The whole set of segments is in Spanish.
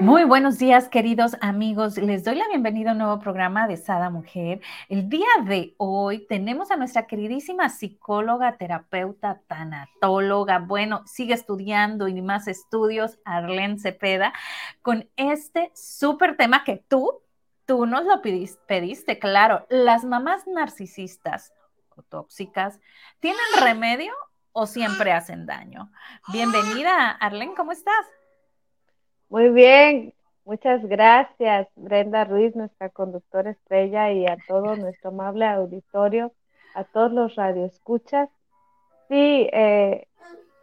Muy buenos días, queridos amigos. Les doy la bienvenida a un nuevo programa de Sada Mujer. El día de hoy tenemos a nuestra queridísima psicóloga, terapeuta, tanatóloga, bueno, sigue estudiando y más estudios, Arlene Cepeda, con este súper tema que tú, tú nos lo pediste, claro. Las mamás narcisistas o tóxicas, ¿tienen remedio o siempre hacen daño? Bienvenida, Arlene, ¿cómo estás? Muy bien, muchas gracias Brenda Ruiz, nuestra conductora estrella y a todo nuestro amable auditorio, a todos los radioescuchas. Sí, eh,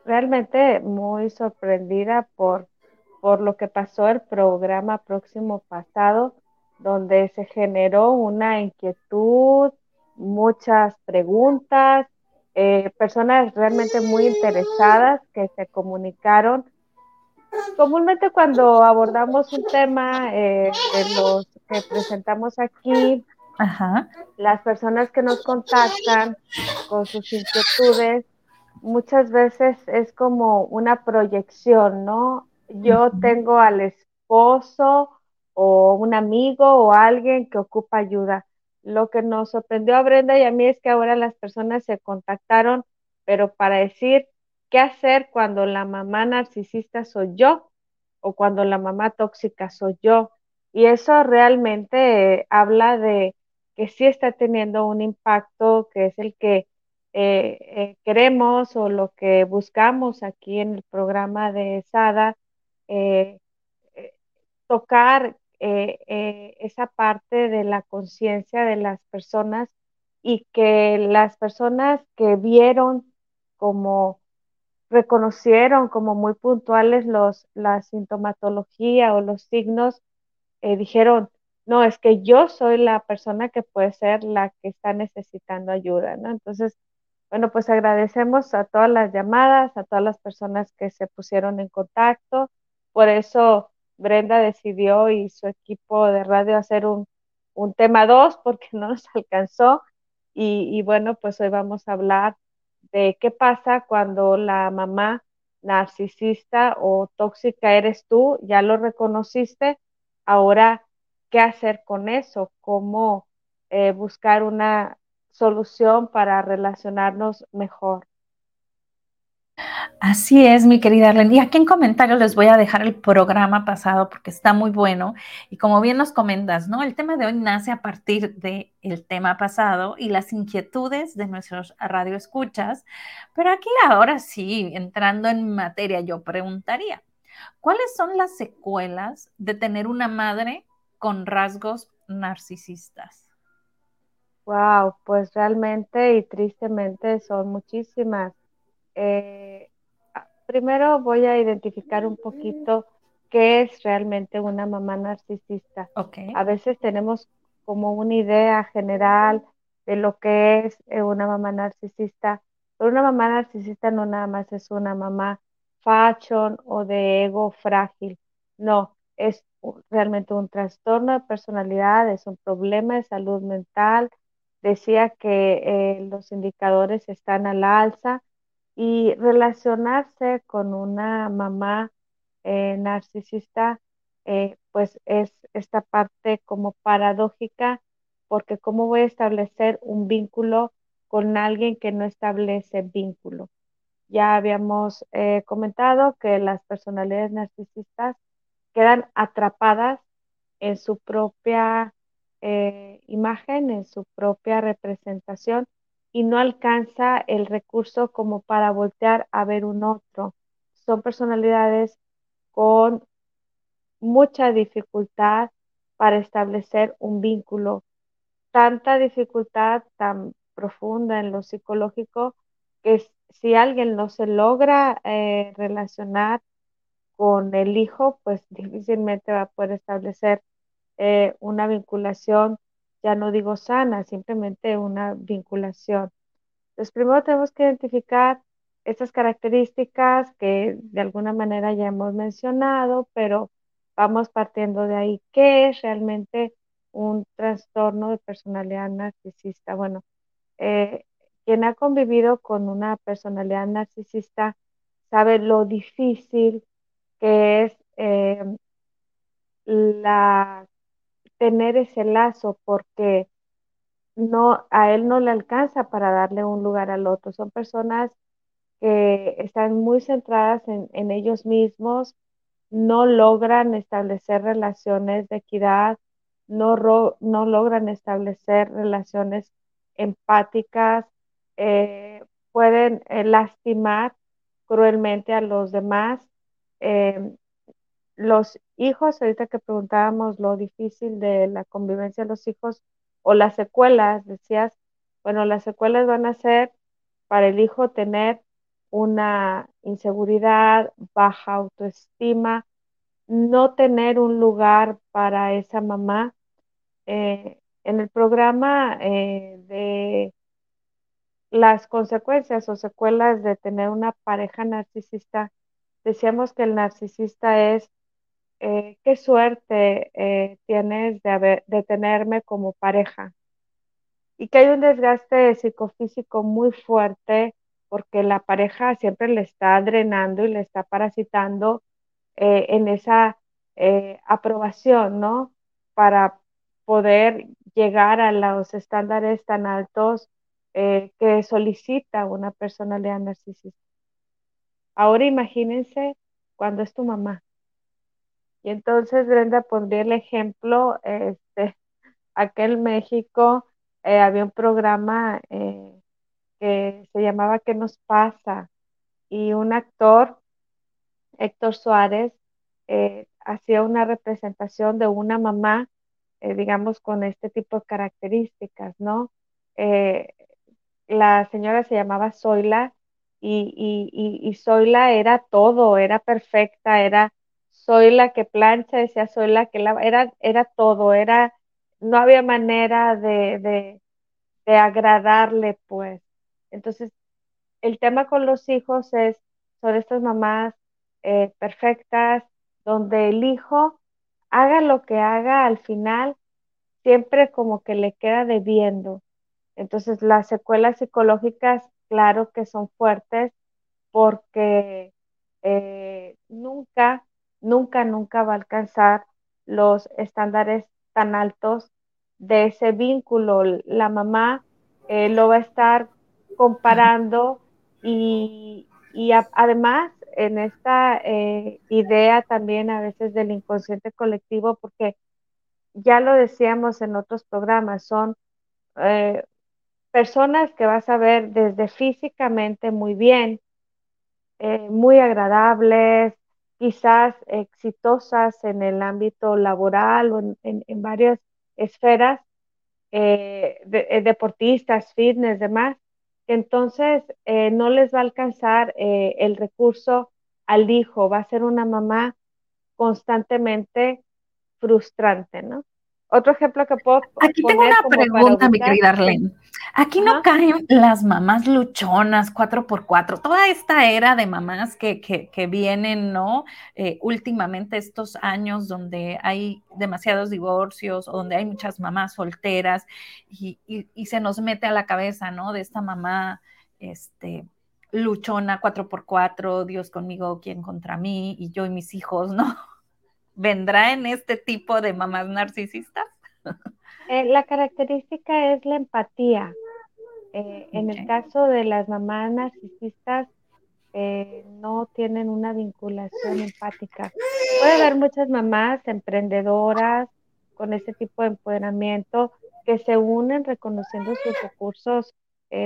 realmente muy sorprendida por, por lo que pasó el programa próximo pasado, donde se generó una inquietud, muchas preguntas, eh, personas realmente muy interesadas que se comunicaron comúnmente cuando abordamos un tema eh, de los que presentamos aquí, las personas que nos contactan con sus inquietudes, muchas veces es como una proyección, ¿no? Yo tengo al esposo o un amigo o alguien que ocupa ayuda. Lo que nos sorprendió a Brenda y a mí es que ahora las personas se contactaron, pero para decir, ¿Qué hacer cuando la mamá narcisista soy yo o cuando la mamá tóxica soy yo? Y eso realmente habla de que sí está teniendo un impacto que es el que eh, eh, queremos o lo que buscamos aquí en el programa de SADA, eh, tocar esa parte de la conciencia de las personas y que las personas que vieron como reconocieron como muy puntuales los, la sintomatología o los signos, eh, dijeron, no, es que yo soy la persona que puede ser la que está necesitando ayuda, ¿no? Entonces, bueno, pues agradecemos a todas las llamadas, a todas las personas que se pusieron en contacto. Por eso Brenda decidió y su equipo de radio hacer un, un tema 2 porque no nos alcanzó. Y, y bueno, pues hoy vamos a hablar de qué pasa cuando la mamá narcisista o tóxica eres tú, ya lo reconociste, ahora, ¿qué hacer con eso? ¿Cómo eh, buscar una solución para relacionarnos mejor? Así es, mi querida Arlene. Y aquí en comentarios les voy a dejar el programa pasado porque está muy bueno. Y como bien nos comentas, ¿no? El tema de hoy nace a partir del el tema pasado y las inquietudes de nuestros radioescuchas. Pero aquí ahora sí, entrando en materia, yo preguntaría, ¿cuáles son las secuelas de tener una madre con rasgos narcisistas? Wow, pues realmente y tristemente son muchísimas. Eh, primero voy a identificar un poquito qué es realmente una mamá narcisista. A veces tenemos como una idea general de lo que es eh, una mamá narcisista, pero una mamá narcisista no nada más es una mamá fashion o de ego frágil, no, es realmente un trastorno de personalidad, es un problema de salud mental. Decía que eh, los indicadores están al alza y relacionarse con una mamá eh, narcisista, eh, pues es esta parte como paradójica, porque cómo voy a establecer un vínculo con alguien que no establece vínculo. Ya habíamos eh, comentado que las personalidades narcisistas quedan atrapadas en su propia imagen, en su propia representación y no alcanza el recurso como para voltear a ver un otro. Son personalidades con mucha dificultad para establecer un vínculo, tanta dificultad tan profunda en lo psicológico que si alguien no se logra eh, relacionar con el hijo, pues difícilmente va a poder establecer eh, una vinculación ya no digo sana, simplemente una vinculación. Entonces, primero tenemos que identificar estas características que de alguna manera ya hemos mencionado, pero vamos partiendo de ahí. ¿Qué es realmente un trastorno de personalidad narcisista? Bueno, eh, quien ha convivido con una personalidad narcisista sabe lo difícil que es eh, la, tener ese lazo porque no, a él no le alcanza para darle un lugar al otro. Son personas que están muy centradas en, ellos mismos, no logran establecer relaciones de equidad, no, no logran establecer relaciones empáticas, eh, pueden eh, lastimar cruelmente a los demás. Eh, los hijos, ahorita que preguntábamos lo difícil de la convivencia de los hijos o las secuelas, decías, bueno, las secuelas van a ser para el hijo tener una inseguridad, baja autoestima, no tener un lugar para esa mamá. Eh, en el programa eh, de las consecuencias o secuelas de tener una pareja narcisista, decíamos que el narcisista es eh, qué suerte eh, tienes de, haber, de tenerme como pareja. Y que hay un desgaste psicofísico muy fuerte porque la pareja siempre le está drenando y le está parasitando eh, en esa aprobación, ¿no? Para poder llegar a los estándares tan altos que solicita una personalidad narcisista. Ahora imagínense cuando es tu mamá y entonces Brenda pondría el ejemplo, este, en México eh, había un programa eh, que se llamaba ¿Qué nos pasa? Y un actor, Héctor Suárez, eh, hacía una representación de una mamá, digamos, con este tipo de características, ¿no? la señora se llamaba Zoila y, y, y Zoila era todo, era perfecta, era soy la que plancha, decía, soy la que lava, era, era todo, era, no había manera de, agradarle, pues. Entonces, el tema con los hijos es, son estas mamás eh, perfectas, donde el hijo haga lo que haga, al final siempre como que le queda debiendo. Entonces, las secuelas psicológicas, claro que son fuertes, porque eh, nunca nunca, nunca va a alcanzar los estándares tan altos de ese vínculo. La mamá eh, lo va a estar comparando y, además en esta eh, idea también a veces del inconsciente colectivo, porque ya lo decíamos en otros programas, son eh, personas que vas a ver desde físicamente muy bien, muy agradables, quizás exitosas en el ámbito laboral o en, varias esferas, eh, eh, deportistas, fitness, demás, entonces eh, no les va a alcanzar el recurso al hijo, va a ser una mamá constantemente frustrante, ¿no? Otro ejemplo que puedo Aquí tengo una pregunta, mi querida Arlene. Aquí no caen las mamás luchonas, cuatro por cuatro, toda esta era de mamás que, que, vienen, ¿no? Eh, últimamente estos años donde hay demasiados divorcios o donde hay muchas mamás solteras y, y, se nos mete a la cabeza, ¿no? De esta mamá, este, luchona, cuatro por cuatro, Dios conmigo, ¿quién contra mí? Y yo y mis hijos, ¿no? ¿Vendrá en este tipo de mamás narcisistas? Eh, la característica es la empatía. Eh, en el caso de las mamás narcisistas, eh, no tienen una vinculación empática. Puede haber muchas mamás emprendedoras con este tipo de empoderamiento que se unen reconociendo sus recursos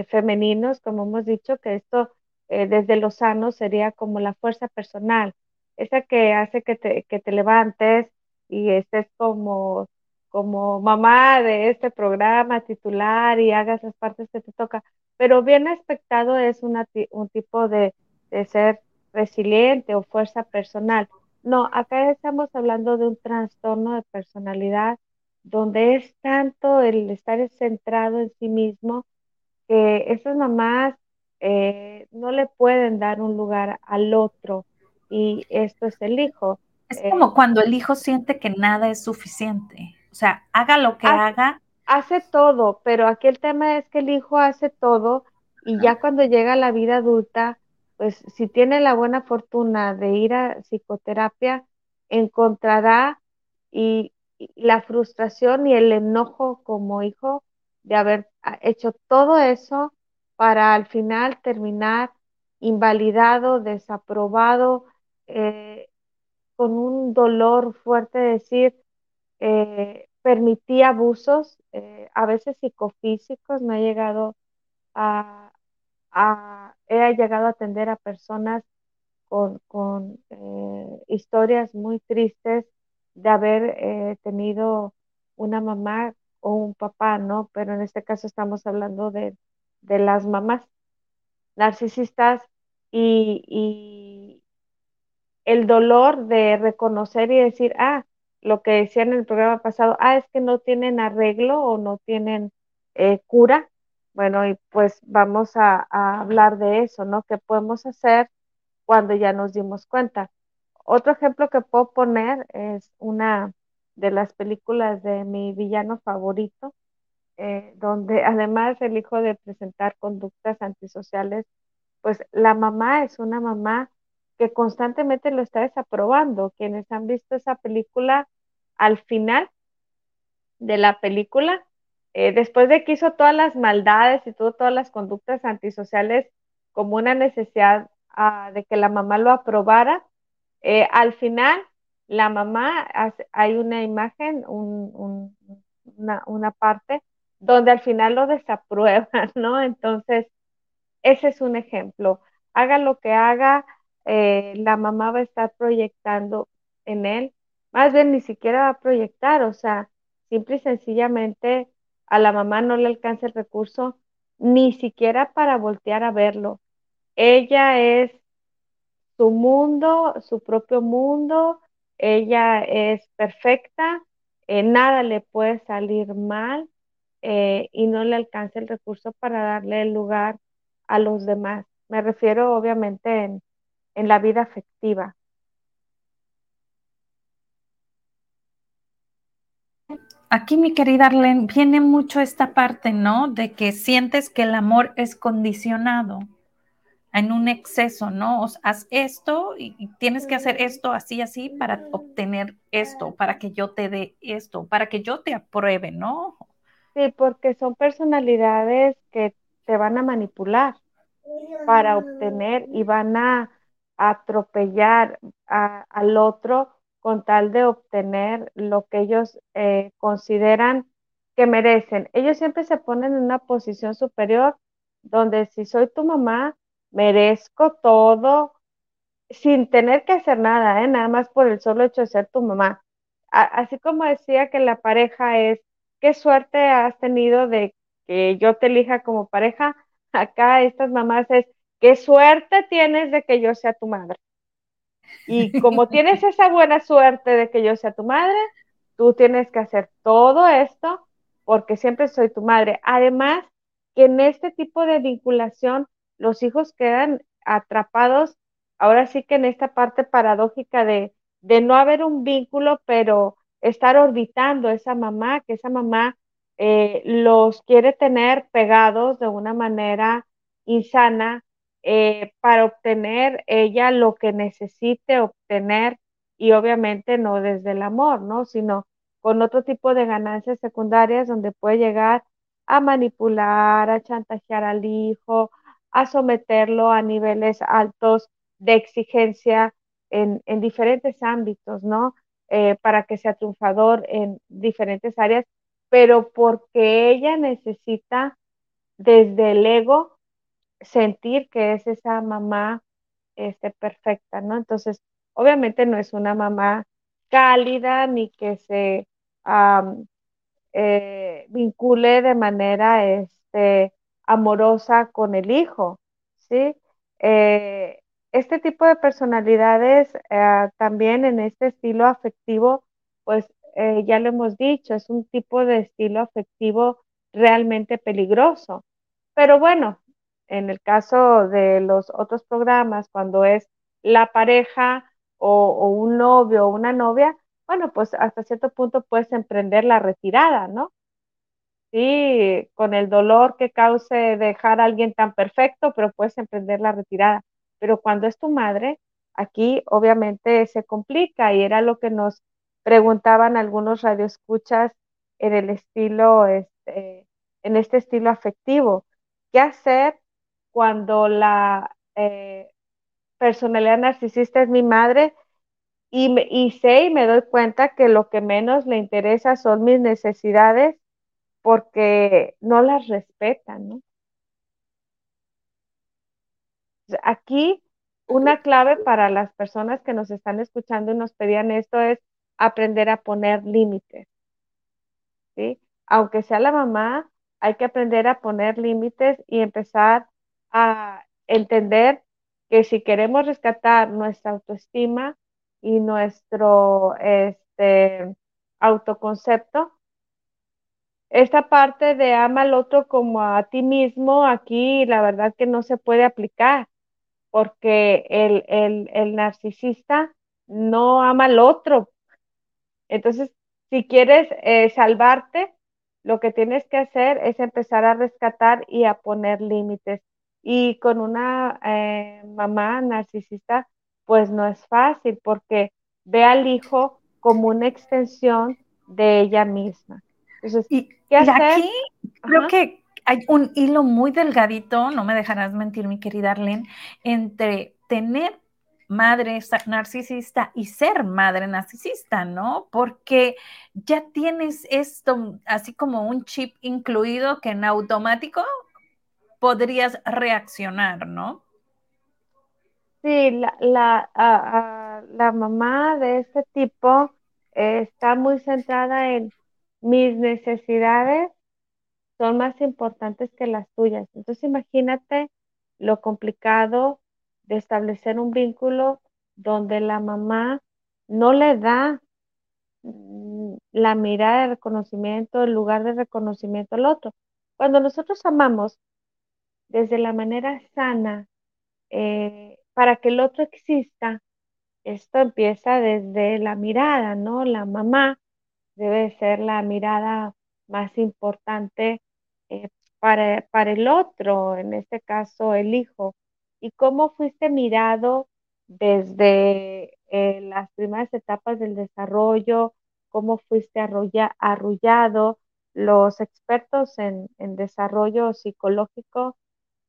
femeninos, como hemos dicho, que esto desde lo sano sería como la fuerza personal esa que hace que te, que te levantes y estés como, como mamá de este programa titular y hagas las partes que te toca. Pero bien aspectado es un tipo de, de ser resiliente o fuerza personal. No, acá estamos hablando de un trastorno de personalidad donde es tanto el estar centrado en sí mismo que esas mamás eh, no le pueden dar un lugar al otro y esto es el hijo. Es como cuando el hijo siente que nada es suficiente, o sea, haga lo que haga. Hace todo, pero aquí el tema es que el hijo hace todo y ya cuando llega a la vida adulta, pues si tiene la buena fortuna de ir a psicoterapia, encontrará y, la frustración y el enojo como hijo de haber hecho todo eso para al final terminar invalidado, desaprobado, eh, con un dolor fuerte de decir, eh, permití abusos, eh, a veces psicofísicos, me ha llegado a, he llegado a atender a personas con, historias muy tristes de haber tenido una mamá o un papá, ¿no? Pero en este caso estamos hablando de, las mamás narcisistas y, el dolor de reconocer y decir, ah, lo que decían en el programa pasado, ah, es que no tienen arreglo o no tienen eh, cura. Bueno, y pues vamos a, a hablar de eso, ¿no? ¿Qué podemos hacer cuando ya nos dimos cuenta? Otro ejemplo que puedo poner es una de las películas de mi villano favorito, eh, donde además el hijo de presentar conductas antisociales, pues la mamá es una mamá que constantemente lo está desaprobando. Quienes han visto esa película, al final de la película, eh, después de que hizo todas las maldades y todas las conductas antisociales como una necesidad ah, de que la mamá lo aprobara, eh, al final la mamá, hay una imagen, una, una parte donde al final lo desaprueban, ¿no? Entonces, ese es un ejemplo. Haga lo que haga, eh, la mamá va a estar proyectando en él, más bien ni siquiera va a proyectar, o sea, simple y sencillamente a la mamá no le alcanza el recurso ni siquiera para voltear a verlo. Ella es su mundo, su propio mundo, ella es perfecta, eh, nada le puede salir mal eh, y no le alcanza el recurso para darle el lugar a los demás. Me refiero obviamente en, en la vida afectiva. Aquí, mi querida Arlene, viene mucho esta parte, ¿no? De que sientes que el amor es condicionado en un exceso, ¿no? O sea, haz esto y, tienes que hacer esto así, así para obtener esto, para que yo te dé esto, para que yo te apruebe, ¿no? Sí, porque son personalidades que te van a manipular para obtener y van a atropellar al otro con tal de obtener lo que ellos eh, consideran que merecen. Ellos siempre se ponen en una posición superior donde si soy tu mamá, merezco todo sin tener que hacer nada, ¿eh? nada más por el solo hecho de ser tu mamá. así como decía que la pareja es, qué suerte has tenido de que yo te elija como pareja, acá estas mamás es, qué suerte tienes de que yo sea tu madre. Y como tienes esa buena suerte de que yo sea tu madre, tú tienes que hacer todo esto porque siempre soy tu madre. Además, que en este tipo de vinculación los hijos quedan atrapados, ahora sí que en esta parte paradójica de, de no haber un vínculo, pero estar orbitando esa mamá, que esa mamá eh, los quiere tener pegados de una manera insana eh, para obtener ella lo que necesite obtener y obviamente no desde el amor, ¿no? Sino con otro tipo de ganancias secundarias donde puede llegar a manipular, a chantajear al hijo, a someterlo a niveles altos de exigencia en, diferentes ámbitos, ¿no? Eh, para que sea triunfador en diferentes áreas, pero porque ella necesita desde el ego sentir que es esa mamá este, perfecta, ¿no? Entonces, obviamente no es una mamá cálida ni que se eh, vincule de manera este, amorosa con el hijo, ¿sí? Eh, este tipo de personalidades eh, también en este estilo afectivo, pues ya lo hemos dicho, es un tipo de estilo afectivo realmente peligroso. Pero bueno, en el caso de los otros programas, cuando es la pareja o, un novio o una novia, bueno, pues hasta cierto punto puedes emprender la retirada, ¿no? Sí, con el dolor que cause dejar a alguien tan perfecto, pero puedes emprender la retirada. Pero cuando es tu madre, aquí obviamente se complica y era lo que nos preguntaban algunos radioescuchas en el estilo, este, en este estilo afectivo. ¿Qué hacer cuando la eh, personalidad narcisista es mi madre y, y sé y me doy cuenta que lo que menos le interesa son mis necesidades porque no las respetan, ¿no? Aquí una clave para las personas que nos están escuchando y nos pedían esto es aprender a poner límites. ¿sí? Aunque sea la mamá, hay que aprender a poner límites y empezar a entender que si queremos rescatar nuestra autoestima y nuestro este, autoconcepto, esta parte de ama al otro como a ti mismo, aquí la verdad que no se puede aplicar, porque el, el narcisista no ama al otro. Entonces, si quieres eh, salvarte, lo que tienes que hacer es empezar a rescatar y a poner límites. Y con una eh, mamá narcisista, pues no es fácil porque ve al hijo como una extensión de ella misma. Entonces, y, ¿qué hacer? aquí creo que hay un hilo muy delgadito, no me dejarás mentir, mi querida Arlene, entre tener madre narcisista y ser madre narcisista, ¿no? Porque ya tienes esto así como un chip incluido que en automático podrías reaccionar, ¿no? Sí, la, la, la mamá de este tipo está muy centrada en mis necesidades son más importantes que las tuyas. Entonces imagínate lo complicado de establecer un vínculo donde la mamá no le da mm, la mirada de reconocimiento, el lugar de reconocimiento al otro. Cuando nosotros amamos desde la manera sana, eh, para que el otro exista, esto empieza desde la mirada, ¿no? La mamá debe ser la mirada más importante eh, para, para el otro, en este caso el hijo y cómo fuiste mirado desde eh, las primeras etapas del desarrollo, cómo fuiste arrullado. Los expertos en, desarrollo psicológico,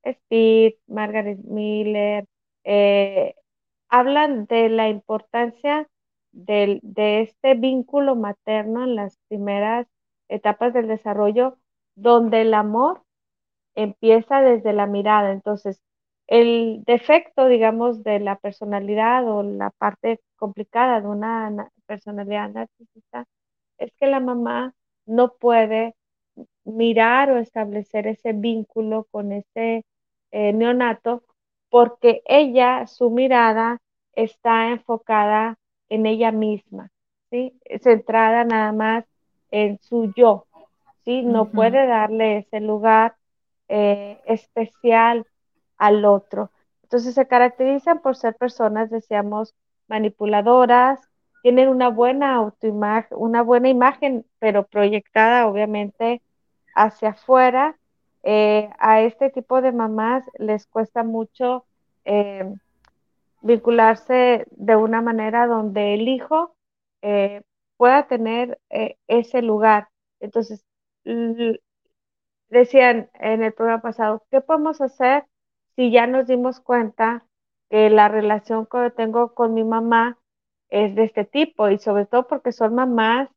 Steve, Margaret Miller, eh, hablan de la importancia de este vínculo materno en las primeras etapas del desarrollo, donde el amor empieza desde la mirada. Entonces, el defecto, digamos, de la personalidad o la parte complicada de una personalidad narcisista es que la mamá no puede mirar o establecer ese vínculo con ese eh, neonato porque ella, su mirada está enfocada en ella misma, ¿sí? centrada nada más en su yo, ¿sí? no puede darle ese lugar eh, especial al otro. Entonces se caracterizan por ser personas, decíamos, manipuladoras, tienen una buena autoimagen, una buena imagen, pero proyectada obviamente hacia afuera. Eh, a este tipo de mamás les cuesta mucho eh, vincularse de una manera donde el hijo eh, pueda tener ese lugar. Entonces, decían en el programa pasado, ¿qué podemos hacer si ya nos dimos cuenta que la relación que tengo con mi mamá es de este tipo y sobre todo porque son mamás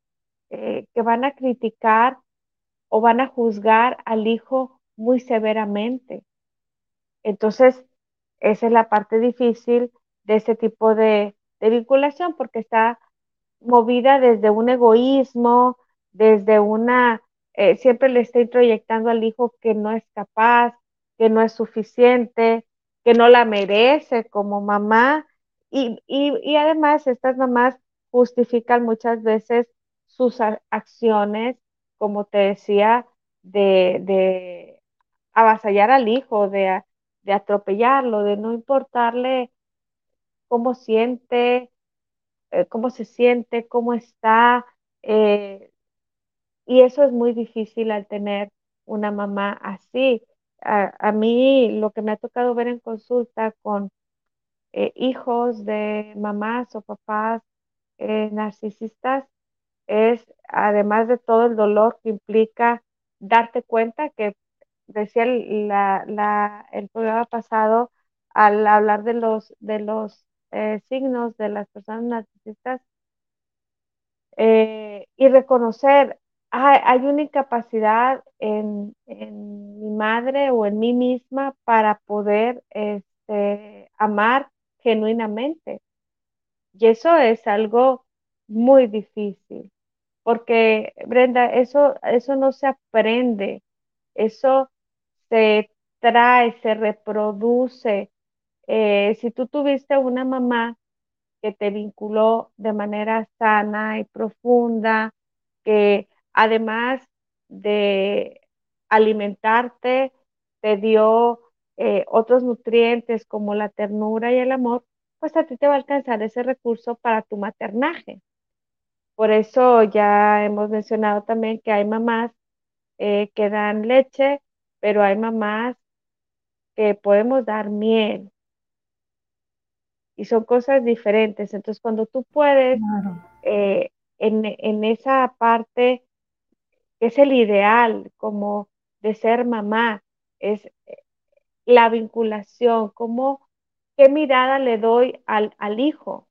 que van a criticar o van a juzgar al hijo muy severamente. Entonces, esa es la parte difícil de ese tipo de, vinculación porque está movida desde un egoísmo, desde una, eh, siempre le está introyectando al hijo que no es capaz, que no es suficiente, que no la merece como mamá. Y, además estas mamás justifican muchas veces sus acciones, como te decía, de, avasallar al hijo, de atropellarlo, de no importarle cómo siente, eh, cómo se siente, cómo está. Eh, y eso es muy difícil al tener una mamá así. A, mí lo que me ha tocado ver en consulta con eh, hijos de mamás o papás narcisistas es, además de todo el dolor que implica darte cuenta que decía la, el programa pasado al hablar de los, de los eh, signos de las personas narcisistas eh, y reconocer, hay, una incapacidad en, mi madre o en mí misma para poder este, amar genuinamente. Y eso es algo muy difícil, porque Brenda, eso, eso no se aprende, eso se trae, se reproduce. Eh, si tú tuviste una mamá que te vinculó de manera sana y profunda, que además de alimentarte, te dio eh, otros nutrientes como la ternura y el amor, pues a ti te va a alcanzar ese recurso para tu maternaje. Por eso ya hemos mencionado también que hay mamás eh, que dan leche, pero hay mamás que podemos dar miel. Y son cosas diferentes. Entonces, cuando tú puedes, eh, en, esa parte, que es el ideal como de ser mamá, es eh, la vinculación, como qué mirada le doy al, hijo.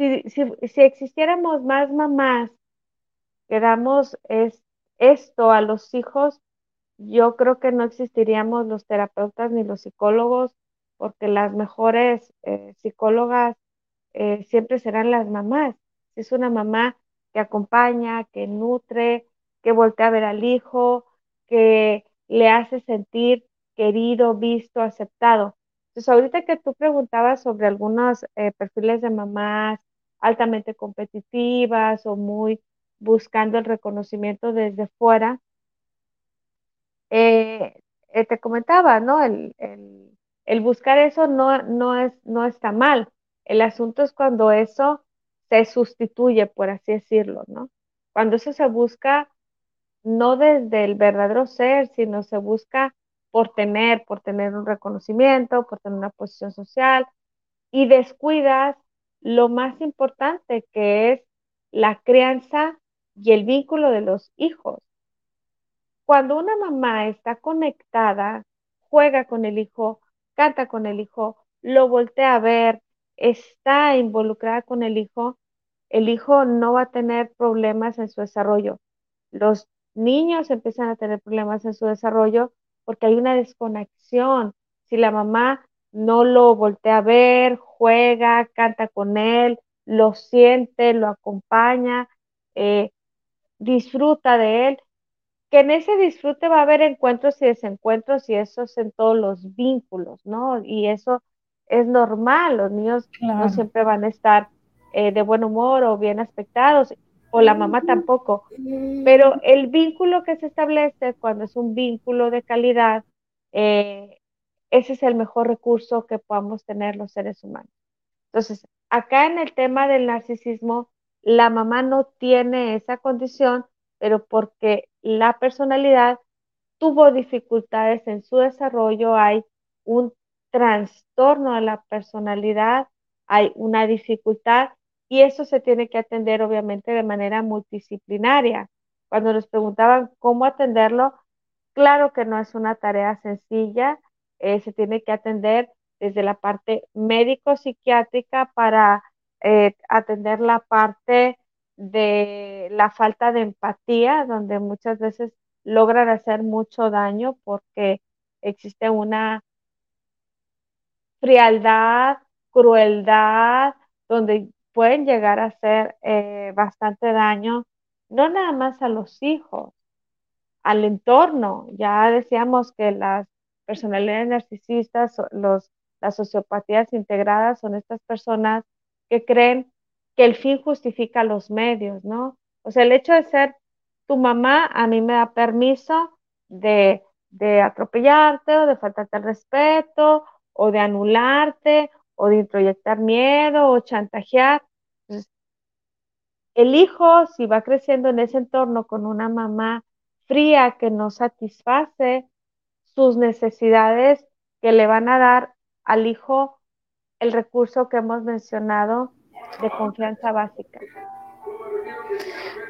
Si, si, existiéramos más mamás que damos es, esto a los hijos, yo creo que no existiríamos los terapeutas ni los psicólogos, porque las mejores eh, psicólogas eh, siempre serán las mamás. Si es una mamá que acompaña, que nutre, que voltea a ver al hijo, que le hace sentir querido, visto, aceptado. Entonces, ahorita que tú preguntabas sobre algunos eh, perfiles de mamás altamente competitivas o muy buscando el reconocimiento desde fuera, eh, eh, te comentaba, ¿no? El, buscar eso no, no, es, no está mal. El asunto es cuando eso se sustituye, por así decirlo, ¿no? Cuando eso se busca no desde el verdadero ser, sino se busca por tener, por tener un reconocimiento, por tener una posición social, y descuidas lo más importante que es la crianza y el vínculo de los hijos. Cuando una mamá está conectada, juega con el hijo, canta con el hijo, lo voltea a ver, está involucrada con el hijo, el hijo no va a tener problemas en su desarrollo. Los niños empiezan a tener problemas en su desarrollo porque hay una desconexión. Si la mamá no lo voltea a ver, juega, canta con él, lo siente, lo acompaña, eh, disfruta de él, que en ese disfrute va a haber encuentros y desencuentros y eso es en todos los vínculos, ¿no? Y eso es normal, los niños no siempre van a estar eh, de buen humor o bien aspectados, o la mamá tampoco, pero el vínculo que se establece cuando es un vínculo de calidad, eh, ese es el mejor recurso que podamos tener los seres humanos. Entonces, acá en el tema del narcisismo, la mamá no tiene esa condición, pero porque la personalidad tuvo dificultades en su desarrollo, hay un trastorno de la personalidad, hay una dificultad y eso se tiene que atender obviamente de manera multidisciplinaria. Cuando nos preguntaban cómo atenderlo, claro que no es una tarea sencilla, eh, se tiene que atender desde la parte médico-psiquiátrica para eh, atender la parte de la falta de empatía, donde muchas veces logran hacer mucho daño porque existe una frialdad, crueldad, donde pueden llegar a hacer eh, bastante daño, no nada más a los hijos, al entorno. Ya decíamos que las personalidades narcisistas, los, las sociopatías integradas son estas personas que creen que el fin justifica los medios, ¿no? O sea, el hecho de ser tu mamá a mí me da permiso de de atropellarte o de faltarte el respeto o de anularte o de introyectar miedo o chantajear. el hijo, si va creciendo en ese entorno con una mamá fría que no satisface sus necesidades que le van a dar al hijo el recurso que hemos mencionado de confianza básica.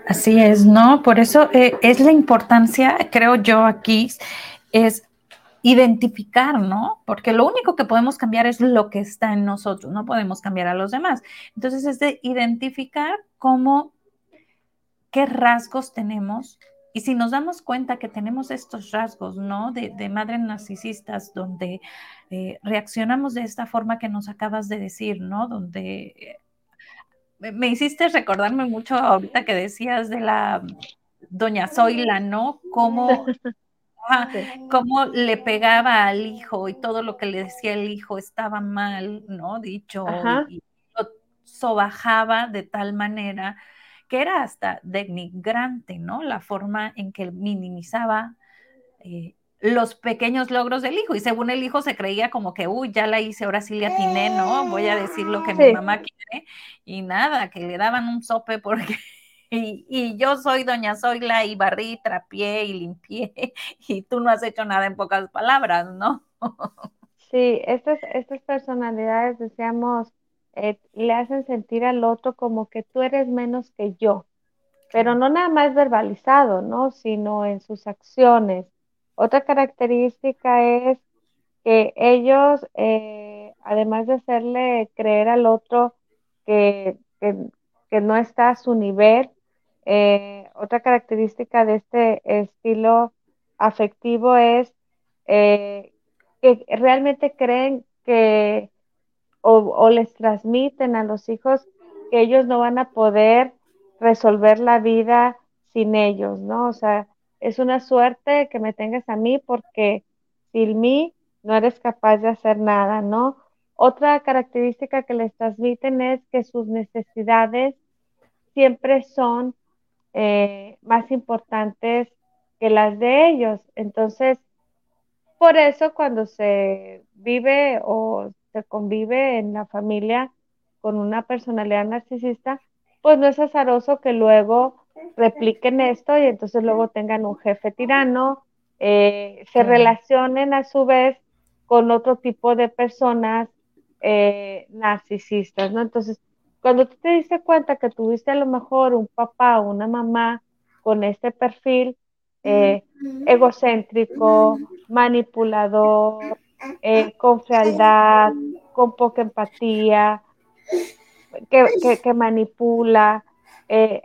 Así es, ¿no? Por eso eh, es la importancia, creo yo aquí, es identificar, ¿no? Porque lo único que podemos cambiar es lo que está en nosotros, no podemos cambiar a los demás. Entonces es de identificar cómo, qué rasgos tenemos y si nos damos cuenta que tenemos estos rasgos, ¿no? De, de madres narcisistas, donde eh, reaccionamos de esta forma que nos acabas de decir, ¿no? Donde eh, me hiciste recordarme mucho ahorita que decías de la doña Zoila, ¿no? Cómo, cómo le pegaba al hijo y todo lo que le decía el hijo estaba mal, ¿no? Dicho, y, y lo sobajaba de tal manera que era hasta denigrante, ¿no? La forma en que minimizaba eh, los pequeños logros del hijo. Y según el hijo se creía como que, uy, ya la hice, ahora sí le atiné, ¿no? Voy a decir lo que mi mamá quiere. Y nada, que le daban un sope porque... Y, yo soy doña Zoila y barrí, trapié y limpié y tú no has hecho nada en pocas palabras, ¿no? Sí, estas, estas personalidades, decíamos, eh, le hacen sentir al otro como que tú eres menos que yo, pero no nada más verbalizado, ¿no? Sino en sus acciones. Otra característica es que ellos, eh, además de hacerle creer al otro que, no está a su nivel, eh, otra característica de este estilo afectivo es que realmente creen que o, les transmiten a los hijos que ellos no van a poder resolver la vida sin ellos, ¿no? O sea, es una suerte que me tengas a mí porque sin mí no eres capaz de hacer nada, ¿no? Otra característica que les transmiten es que sus necesidades siempre son eh, más importantes que las de ellos. Entonces, por eso cuando se vive o se convive en la familia con una personalidad narcisista, pues no es azaroso que luego repliquen esto y entonces luego tengan un jefe tirano, eh, se relacionen a su vez con otro tipo de personas eh, narcisistas, ¿no? Entonces, cuando tú te diste cuenta que tuviste a lo mejor un papá o una mamá con este perfil eh, egocéntrico, manipulador, eh, con fealdad, con poca empatía, que, manipula. Eh,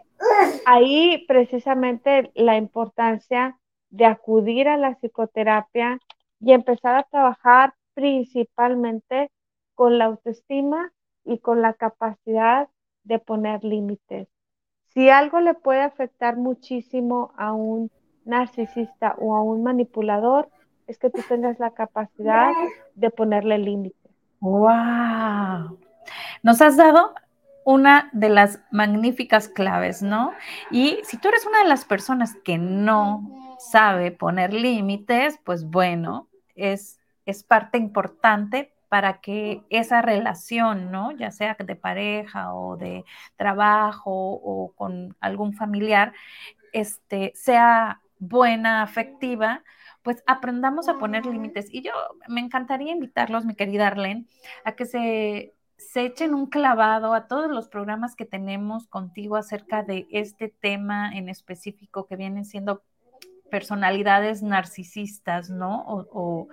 ahí precisamente la importancia de acudir a la psicoterapia y empezar a trabajar principalmente con la autoestima y con la capacidad de poner límites. Si algo le puede afectar muchísimo a un narcisista o a un manipulador, es que tú tengas la capacidad de ponerle límite. ¡Wow! Nos has dado una de las magníficas claves, ¿no? Y si tú eres una de las personas que no sabe poner límites, pues bueno, es, es parte importante para que esa relación, ¿no? Ya sea de pareja o de trabajo o con algún familiar, este, sea buena, afectiva, pues aprendamos a poner límites. Y yo me encantaría invitarlos, mi querida Arlene, a que se, se echen un clavado a todos los programas que tenemos contigo acerca de este tema en específico que vienen siendo personalidades narcisistas, ¿no? O,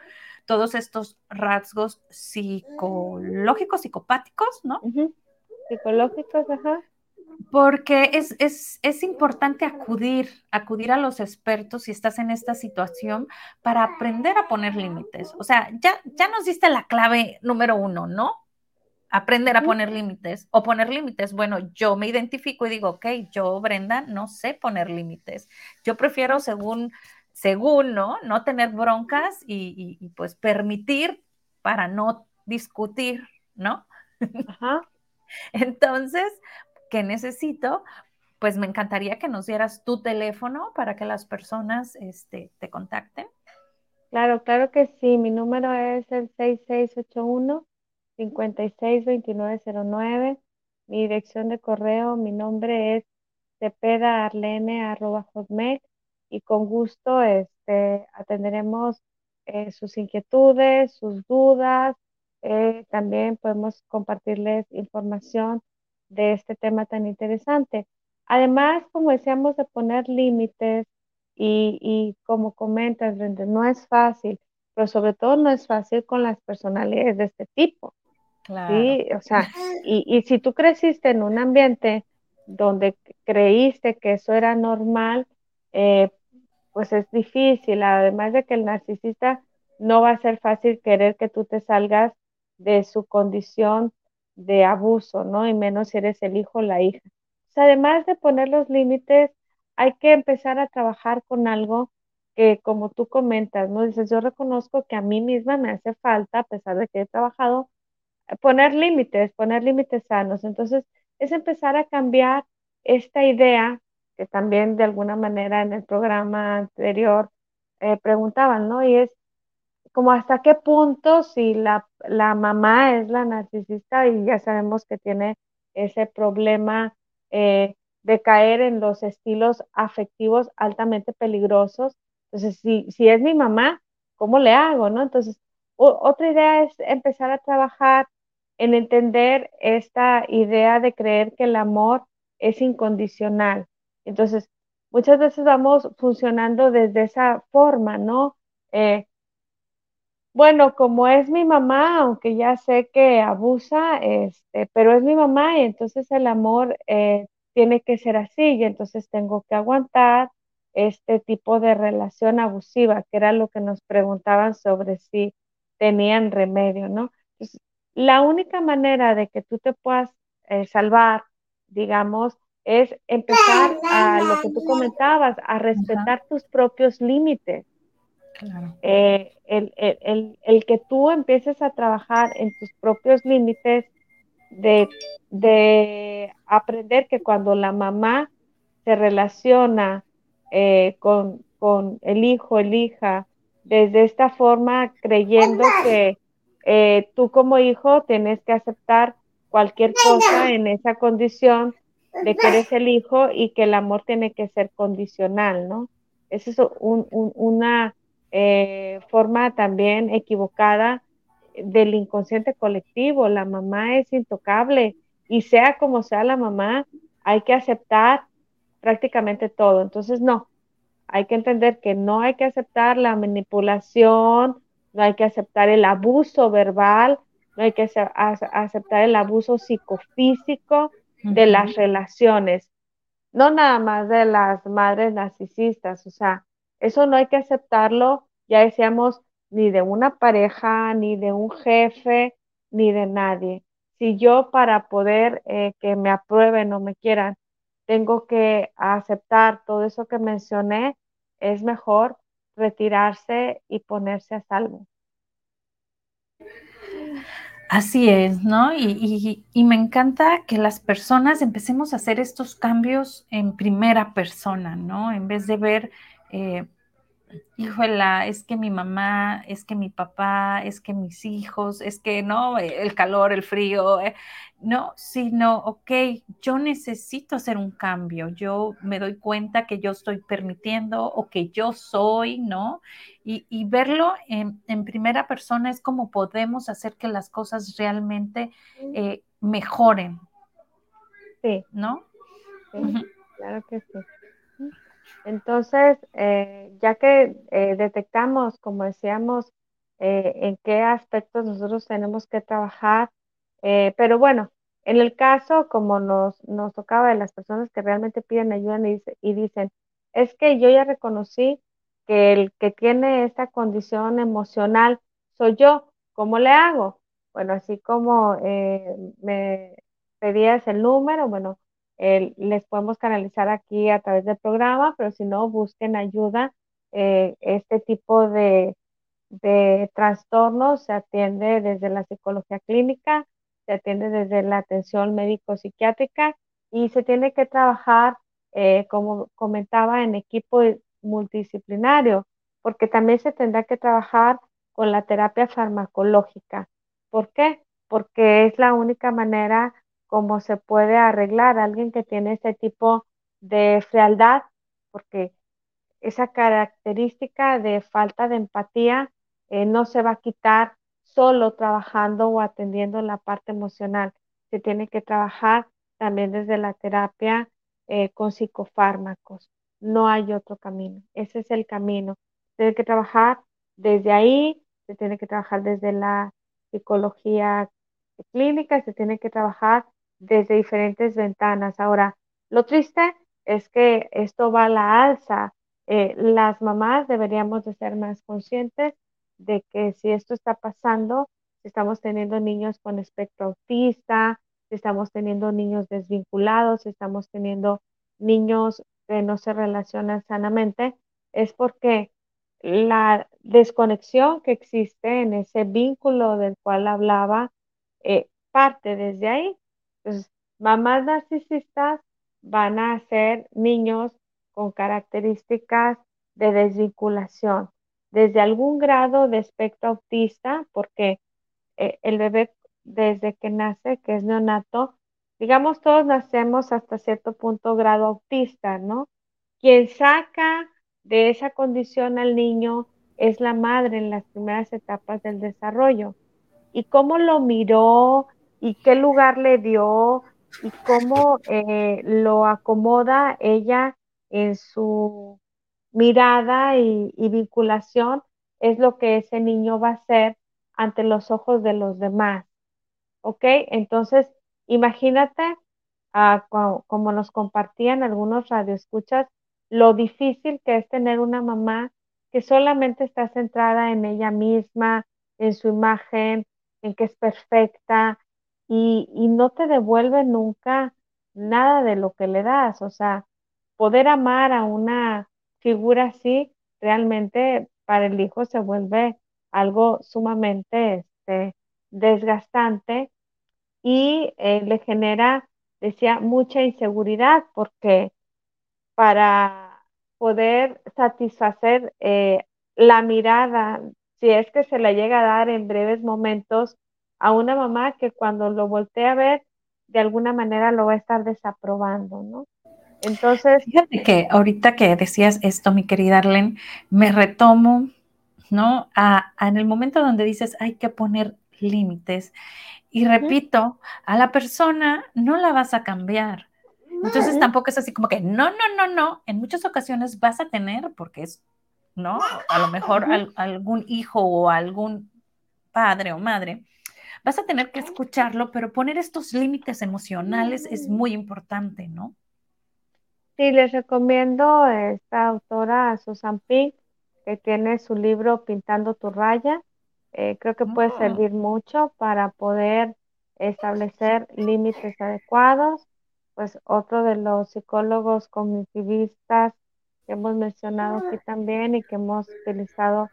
todos estos rasgos psicológicos, psicopáticos, ¿no? Psicológicos, ajá porque es, es, es, importante acudir, acudir a los expertos si estás en esta situación para aprender a poner límites. O sea, ya, ya nos diste la clave número uno, ¿no? Aprender a poner límites o poner límites. Bueno, yo me identifico y digo, ok, yo, Brenda, no sé poner límites. Yo prefiero según, según, ¿no? No tener broncas y, y, y pues permitir para no discutir, ¿no? Ajá. Entonces, ¿qué necesito? Pues me encantaría que nos dieras tu teléfono para que las personas este, te contacten. Claro, claro que sí. Mi número es el 6681-562909. Mi dirección de correo, mi nombre es cepedaarlene.hotmail y con gusto este, atenderemos eh, sus inquietudes, sus dudas. Eh, también podemos compartirles información de este tema tan interesante. Además, como decíamos, de poner límites y, como comentas, no es fácil, pero sobre todo no es fácil con las personalidades de este tipo. Claro. ¿sí? O sea, y, y si tú creciste en un ambiente donde creíste que eso era normal, eh, pues es difícil, además de que el narcisista no va a ser fácil querer que tú te salgas de su condición de abuso, ¿no? Y menos si eres el hijo o la hija. además de poner los límites, hay que empezar a trabajar con algo que, como tú comentas, ¿no? Dices, yo reconozco que a mí misma me hace falta, a pesar de que he trabajado, poner límites, poner límites sanos. Entonces, es empezar a cambiar esta idea que también de alguna manera en el programa anterior eh, preguntaban, ¿no? Y es como hasta qué punto si la, la, mamá es la narcisista y ya sabemos que tiene ese problema eh, de caer en los estilos afectivos altamente peligrosos. Entonces, si, si es mi mamá, ¿cómo le hago? ¿no? Entonces, otra idea es empezar a trabajar en entender esta idea de creer que el amor es incondicional. Entonces, muchas veces vamos funcionando desde esa forma, ¿no? Eh, bueno, como es mi mamá, aunque ya sé que abusa, este, pero es mi mamá y entonces el amor eh, tiene que ser así y entonces tengo que aguantar este tipo de relación abusiva, que era lo que nos preguntaban sobre si tenían remedio, ¿no? la única manera de que tú te puedas eh, salvar, digamos, es empezar a lo que tú comentabas, a respetar tus propios límites. Eh, el, que tú empieces a trabajar en tus propios límites de, de, aprender que cuando la mamá se relaciona eh, con, con, el hijo, el hija, desde esta forma, creyendo que eh, tú como hijo tienes que aceptar cualquier cosa en esa condición de que eres el hijo y que el amor tiene que ser condicional, ¿no? Esa es una eh, forma también equivocada del inconsciente colectivo. La mamá es intocable y sea como sea la mamá, hay que aceptar prácticamente todo. Entonces, no, hay que entender que no hay que aceptar la manipulación, no hay que aceptar el abuso verbal, no hay que aceptar el abuso psicofísico de las relaciones, no nada más de las madres narcisistas, o sea, eso no hay que aceptarlo, ya decíamos, ni de una pareja, ni de un jefe, ni de nadie. Si yo para poder eh, que me aprueben o me quieran, tengo que aceptar todo eso que mencioné, es mejor retirarse y ponerse a salvo. Así es, ¿no? Y, me encanta que las personas empecemos a hacer estos cambios en primera persona, ¿no? En vez de ver eh, híjola, es que mi mamá, es que mi papá, es que mis hijos, es que no, el calor, el frío, eh, no, sino, ok, yo necesito hacer un cambio, yo me doy cuenta que yo estoy permitiendo o que yo soy, ¿no? Y, verlo en, primera persona es como podemos hacer que las cosas realmente eh, mejoren. Sí. ¿No? Claro que sí. Entonces, eh, ya que eh, detectamos, como decíamos, eh, en qué aspectos nosotros tenemos que trabajar, pero bueno, en el caso, como nos, nos tocaba de las personas que realmente piden ayuda y, y dicen, es que yo ya reconocí que el que tiene esta condición emocional soy yo, ¿cómo le hago? Bueno, así como me pedías el número, bueno, les podemos canalizar aquí a través del programa, pero si no, busquen ayuda. Eh, este tipo de, de trastornos se atiende desde la psicología clínica, se atiende desde la atención médico-psiquiátrica y se tiene que trabajar, eh, como comentaba, en equipo multidisciplinario. porque también se tendrá que trabajar con la terapia farmacológica. ¿Por qué? Porque es la única manera como se puede arreglar alguien que tiene ese tipo de frialdad, porque esa característica de falta de empatía eh, no se va a quitar solo trabajando o atendiendo la parte emocional. Se tiene que trabajar también desde la terapia eh, con psicofármacos. No hay otro camino. Ese es el camino. Tiene que trabajar desde ahí, se tiene que trabajar desde la psicología clínica, se tiene que trabajar desde diferentes ventanas. Ahora, lo triste es que esto va a la alza. Eh, las mamás deberíamos de ser más conscientes de que si esto está pasando, si estamos teniendo niños con espectro autista, si estamos teniendo niños desvinculados, si estamos teniendo niños que no se relacionan sanamente, es porque la desconexión que existe en ese vínculo del cual hablaba eh, parte desde ahí. Entonces, mamás narcisistas van a ser niños con características de desvinculación, desde algún grado de espectro autista, porque eh, el bebé desde que nace, que es neonato, digamos, todos nacemos hasta cierto punto grado autista, ¿no? Quien saca de esa condición al niño es la madre en las primeras etapas del desarrollo. Y cómo lo miró y qué lugar le dio y cómo eh, lo acomoda ella en su mirada y, vinculación es lo que ese niño va a hacer ante los ojos de los demás. ¿Ok? Entonces, imagínate, ah, como, nos compartían algunos radioescuchas, lo difícil que es tener una mamá que solamente está centrada en ella misma, en su imagen, en que es perfecta y, no te devuelve nunca nada de lo que le das. O sea, poder amar a una figura así, realmente para el hijo se vuelve algo sumamente este, desgastante y eh, le genera, decía, mucha inseguridad porque para poder satisfacer eh, la mirada, si es que se la llega a dar en breves momentos a una mamá que cuando lo voltea a ver, de alguna manera lo va a estar desaprobando, ¿no? Entonces. Fíjate que ahorita que decías esto, mi querida Arlen, me retomo, ¿no? A, en el momento donde dices hay que poner límites. Y repito, a la persona no la vas a cambiar. Entonces tampoco es así como que no, no, no, no. En muchas ocasiones vas a tener, porque es, ¿no? A lo mejor algún hijo o algún padre o madre, vas a tener que escucharlo, pero poner estos límites emocionales es muy importante, ¿no? Sí, les recomiendo esta autora, Susan Pink, que tiene su libro Pintando tu raya. Eh, creo que puede ah. servir mucho para poder establecer límites adecuados. Pues otro de los psicólogos cognitivistas que hemos mencionado aquí también y que hemos utilizado,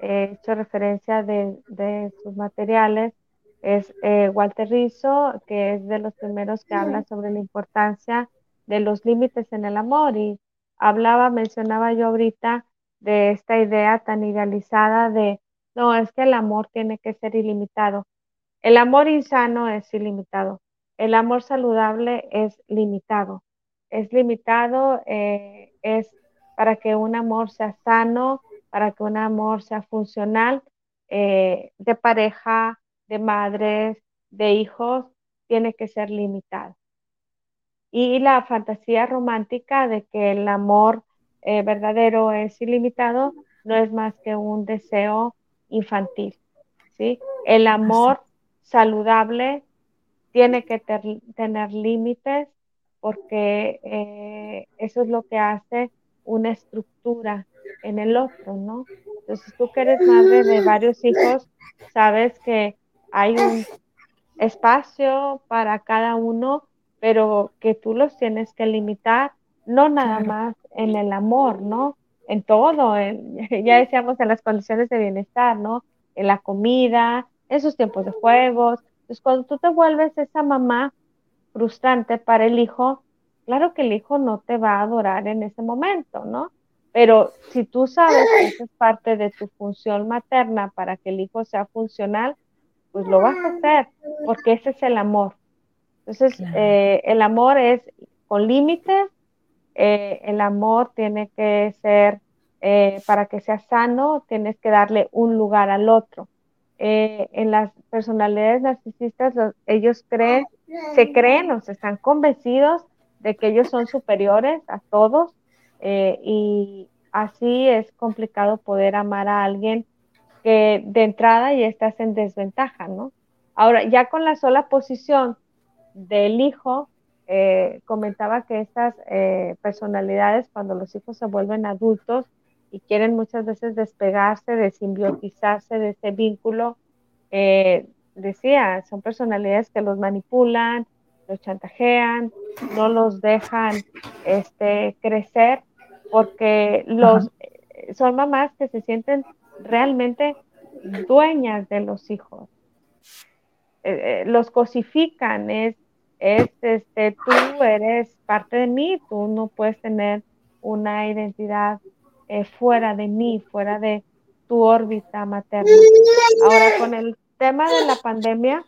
eh, hecho referencia de, sus materiales, es eh, Walter Rizzo, que es de los primeros que habla sobre la importancia de los límites en el amor y hablaba, mencionaba yo ahorita de esta idea tan idealizada de, no, es que el amor tiene que ser ilimitado. El amor insano es ilimitado. El amor saludable es limitado. Es limitado, eh, es para que un amor sea sano, para que un amor sea funcional, eh, de pareja, de madres, de hijos, tiene que ser limitado y la fantasía romántica de que el amor eh, verdadero es ilimitado no es más que un deseo infantil, ¿sí? El amor saludable tiene que tener límites porque eh, eso es lo que hace una estructura en el otro, ¿no? Entonces tú que eres madre de varios hijos, sabes que hay un espacio para cada uno pero que tú los tienes que limitar, no nada más en el amor, ¿no? En todo, ya decíamos en las condiciones de bienestar, ¿no? En la comida, en sus tiempos de juegos. Entonces, cuando tú te vuelves esa mamá frustrante para el hijo, claro que el hijo no te va a adorar en ese momento, ¿no? Pero si tú sabes que esa es parte de tu función materna para que el hijo sea funcional, pues lo vas a hacer, porque ese es el amor. Entonces, eh, el amor es con límites, eh, el amor tiene que ser, eh, para que sea sano, tienes que darle un lugar al otro. en las personalidades narcisistas, ellos creen, se creen o se están convencidos de que ellos son superiores a todos y así es complicado poder amar a alguien que de entrada ya estás en desventaja, ¿no? Ahora, ya con la sola posición del hijo, eh, comentaba que estas eh, personalidades, cuando los hijos se vuelven adultos y quieren muchas veces despegarse, de simbiotizarse de ese vínculo, eh, decía, son personalidades que los manipulan, los chantajean, no los dejan este, crecer, porque los, son mamás que se sienten realmente dueñas de los hijos. los cosifican, es es, este, tú eres parte de mí, tú no puedes tener una identidad eh, fuera de mí, fuera de tu órbita materna. Ahora, con el tema de la pandemia,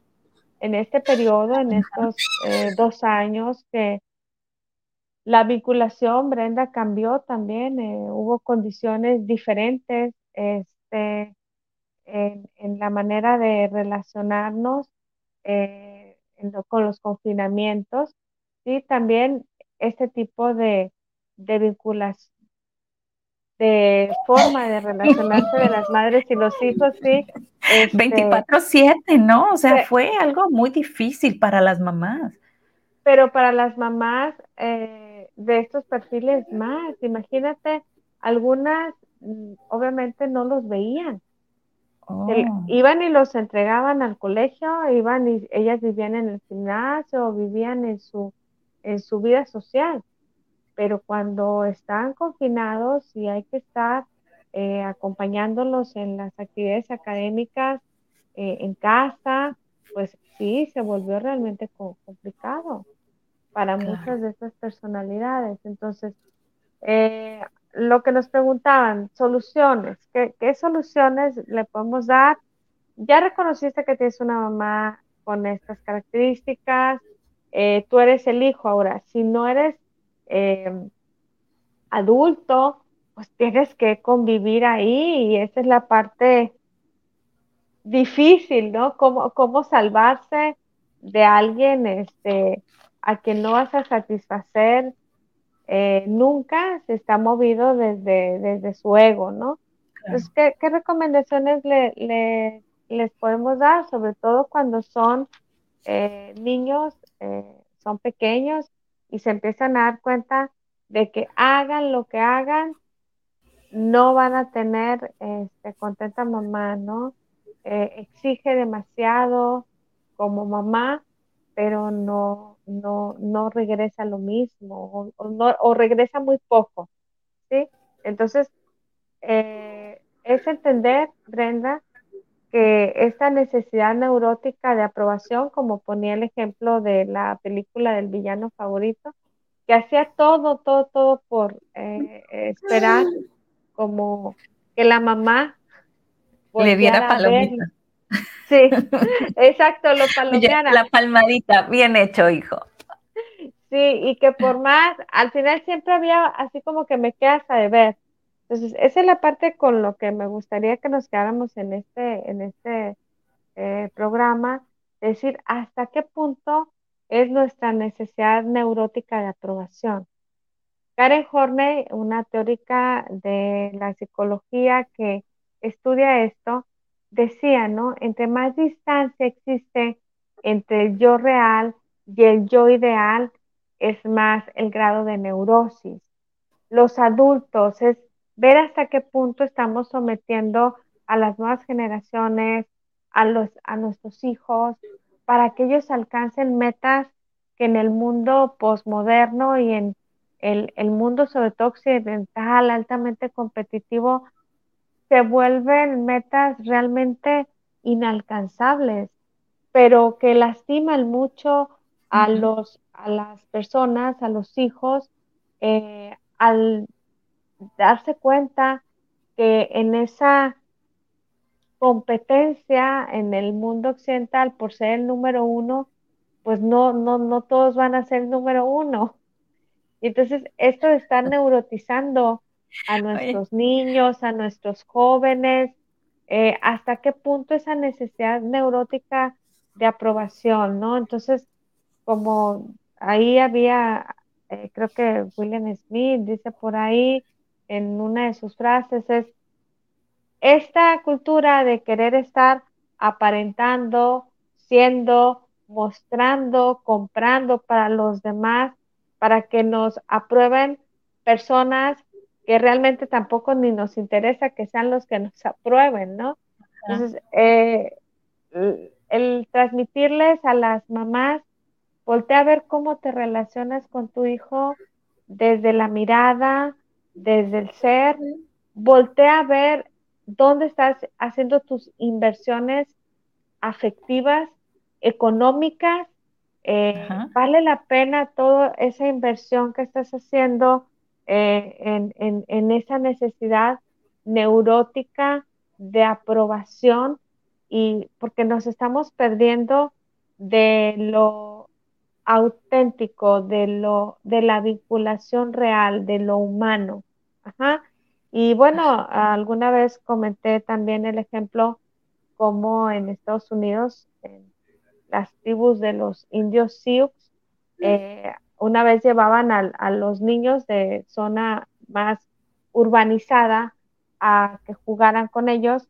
en este periodo, en estos eh, dos años que la vinculación, Brenda, cambió también, eh, hubo condiciones diferentes este, en, en, la manera de relacionarnos con los confinamientos, y también este tipo de, de vinculación, de forma de relacionarse de las madres y los hijos, sí. 24/7, este, ¿no? O sea, fue algo muy difícil para las mamás. Pero para las mamás eh, de estos perfiles más, imagínate, algunas obviamente no los veían, Oh. iban y los entregaban al colegio, iban y ellas vivían en el gimnasio, vivían en su, en su vida social. Pero cuando están confinados y hay que estar eh, acompañándolos en las actividades académicas eh, en casa, pues sí, se volvió realmente complicado para muchas de estas personalidades. Entonces, eh, lo que nos preguntaban, soluciones, ¿qué, soluciones le podemos dar? Ya reconociste que tienes una mamá con estas características, eh, tú eres el hijo ahora, si no eres em, adulto, pues tienes que convivir ahí y esa es la parte difícil, ¿no? ¿Cómo, cómo salvarse de alguien este, a quien no vas a satisfacer eh, nunca se está movido desde, desde su ego, ¿no? Entonces, ¿qué, recomendaciones le, les podemos dar? Sobre todo cuando son eh, niños, eh, son pequeños y se empiezan a dar cuenta de que hagan lo que hagan, no van a tener este, contenta mamá, ¿no? exige demasiado como mamá, pero no, no, no regresa lo mismo o, no, o regresa muy poco, ¿sí? Entonces, eh, es entender, Brenda, que esta necesidad neurótica de aprobación, como ponía el ejemplo de la película del villano favorito, que hacía todo, todo, todo por eh, esperar como que la mamá le diera palomita. Sí, exacto, lo palomeara. La palmadita, bien hecho, hijo. Sí, y que por más, al final siempre había así como que me quedas a deber. Entonces, esa es la parte con lo que me gustaría que nos quedáramos en este, en este eh, programa, decir hasta qué punto es nuestra necesidad neurótica de aprobación. Karen Horney, una teórica de la psicología que estudia esto, decía, ¿no? Entre más distancia existe entre el yo real y el yo ideal, es más el grado de neurosis. Los adultos es ver hasta qué punto estamos sometiendo a las nuevas generaciones, a, los, a nuestros hijos, para que ellos alcancen metas que en el mundo posmoderno y en el, el mundo sobre todo occidental, altamente competitivo, se vuelven metas realmente inalcanzables, pero que lastiman mucho a, los, a las personas, a los hijos, eh, al darse cuenta que en esa competencia en el mundo occidental por ser el número uno, pues no, no, no todos van a ser el número uno. Y entonces esto está neurotizando a nuestros niños, a nuestros jóvenes, eh, hasta qué punto esa necesidad neurótica de aprobación, ¿no? Entonces, como ahí había, eh, creo que William Smith dice por ahí en una de sus frases, es esta cultura de querer estar aparentando, siendo, mostrando, comprando para los demás, para que nos aprueben personas que realmente tampoco ni nos interesa que sean los que nos aprueben, ¿no? Entonces, eh, el transmitirles a las mamás, voltea a ver cómo te relacionas con tu hijo desde la mirada, desde el ser, voltea a ver dónde estás haciendo tus inversiones afectivas, económicas, eh, vale la pena toda esa inversión que estás haciendo eh, en, en, esa necesidad neurótica de aprobación y porque nos estamos perdiendo de lo auténtico, de lo de la vinculación real, de lo humano. Ajá. Y bueno, alguna vez comenté también el ejemplo como en Estados Unidos, en las tribus de los indios Sioux, eh, una vez llevaban a, los niños de zona más urbanizada a que jugaran con ellos.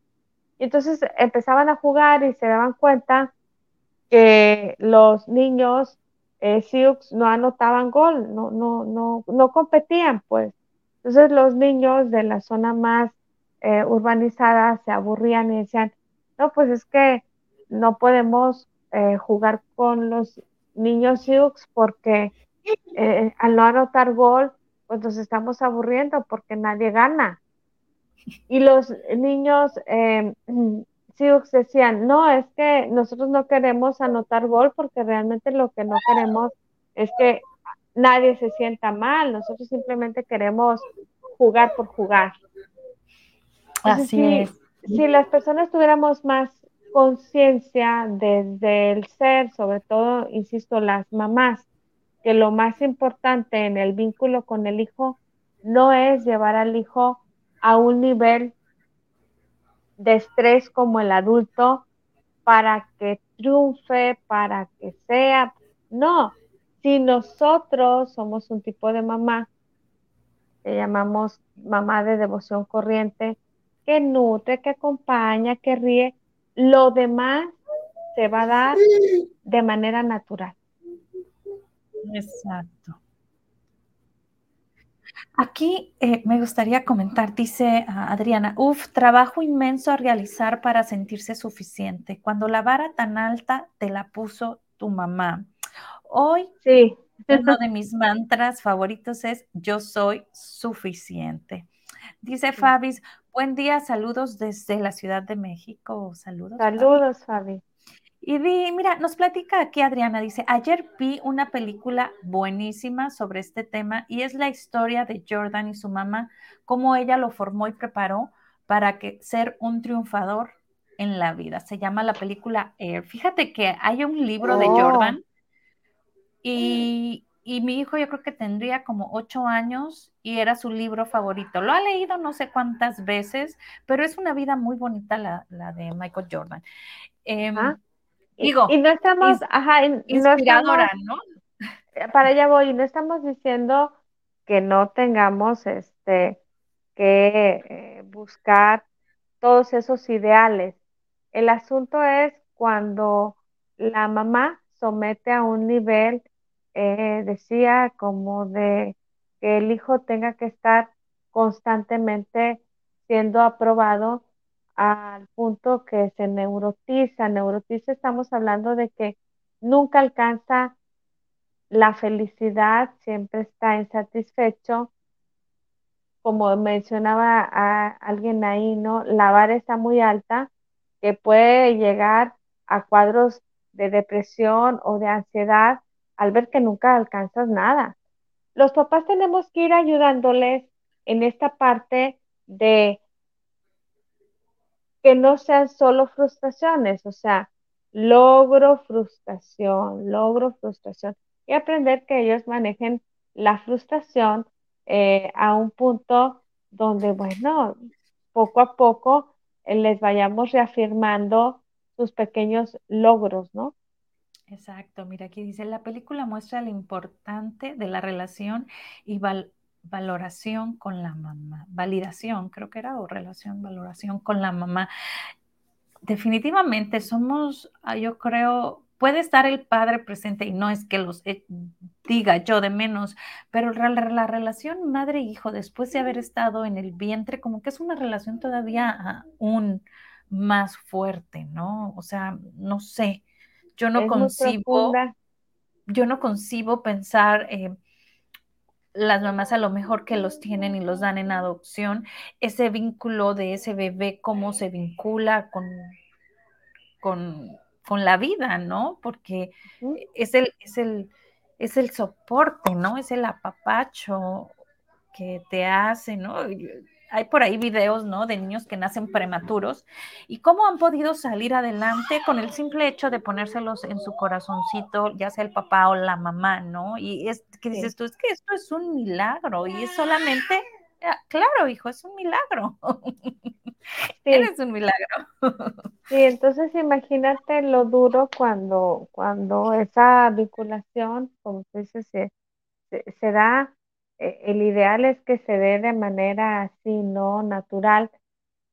Y entonces empezaban a jugar y se daban cuenta que los niños eh, Sioux no anotaban gol, no, no, no, no competían, pues. Entonces los niños de la zona más eh, urbanizada se aburrían y decían, no, pues es que no podemos eh, jugar con los niños Sioux porque eh, al no anotar gol, pues nos estamos aburriendo porque nadie gana. Y los niños Sioux decían, no, es que nosotros no queremos anotar gol porque realmente lo que no queremos es que nadie se sienta mal, nosotros simplemente queremos jugar por jugar. Así es. Si las personas tuviéramos más conciencia desde el ser, sobre todo, insisto, las mamás, que lo más importante en el vínculo con el hijo no es llevar al hijo a un nivel de estrés como el adulto para que triunfe, para que sea, no, si nosotros somos un tipo de mamá que llamamos mamá de devoción corriente, que nutre, que acompaña, que ríe, lo demás se va a dar de manera natural. Exacto. Aquí eh, me gustaría comentar, dice ah, Adriana, uf, trabajo inmenso a realizar para sentirse suficiente. Cuando la vara tan alta te la puso tu mamá. Hoy, sí. uno de mis mantras favoritos es yo soy suficiente. Dice Fabis, buen día, saludos desde la Ciudad de México. Saludos. Saludos, Fabi. Y mira, nos platica aquí Adriana, dice, ayer vi una película buenísima sobre este tema y es la historia de Jordan y su mamá, cómo ella lo formó y preparó para que ser un triunfador en la vida. Se llama la película Air. Fíjate que hay un libro de oh. Jordan y, mi hijo yo creo que tendría como ocho años y era su libro favorito. Lo ha leído no sé cuántas veces, pero es una vida muy bonita la, de Michael Jordan. Em, ah, digo, y, no estamos, ajá, inspiradora, no, Para allá voy, no estamos diciendo que no tengamos este que eh, buscar todos esos ideales. El asunto es cuando la mamá somete a un nivel eh, decía como de que el hijo tenga que estar constantemente siendo aprobado al punto que se neurotiza. Neurotiza estamos hablando de que nunca alcanza la felicidad, siempre está insatisfecho. Como mencionaba a alguien ahí, ¿no? La vara está muy alta, que puede llegar a cuadros de depresión o de ansiedad al ver que nunca alcanzas nada. Los papás tenemos que ir ayudándoles en esta parte de que no sean solo frustraciones, o sea, logro frustración, logro frustración y aprender que ellos manejen la frustración eh, a un punto donde, bueno, poco a poco eh, les vayamos reafirmando sus pequeños logros, ¿no? Exacto, mira, aquí dice, la película muestra lo importante de la relación y valoración con la mamá, validación, creo que era, o relación, valoración con la mamá. Definitivamente somos, ah, yo creo, puede estar el padre presente y no es que los eh, diga yo de menos, pero la, la relación madre-hijo después de haber estado en el vientre, como que es una relación todavía aún más fuerte, ¿no? O sea, no sé, yo no concibo, yo no concibo pensar... Eh, las mamás a lo mejor que los tienen y los dan en adopción, ese vínculo de ese bebé, cómo se vincula con, con, con la vida, ¿no? Porque es el, es el, es el soporte, ¿no? Es el apapacho que te hace, ¿no? Hay por ahí videos, ¿no? De niños que nacen prematuros y cómo han podido salir adelante con el simple hecho de ponérselos en su corazoncito, ya sea el papá o la mamá, ¿no? Y es que dices tú, es que esto es un milagro y es solamente, ah, claro, hijo, es un milagro. Sí. Eres un milagro. Sí, entonces imagínate lo duro cuando, cuando esa vinculación, como tú dices, se, se da eh, el ideal es que se dé de manera así, no natural,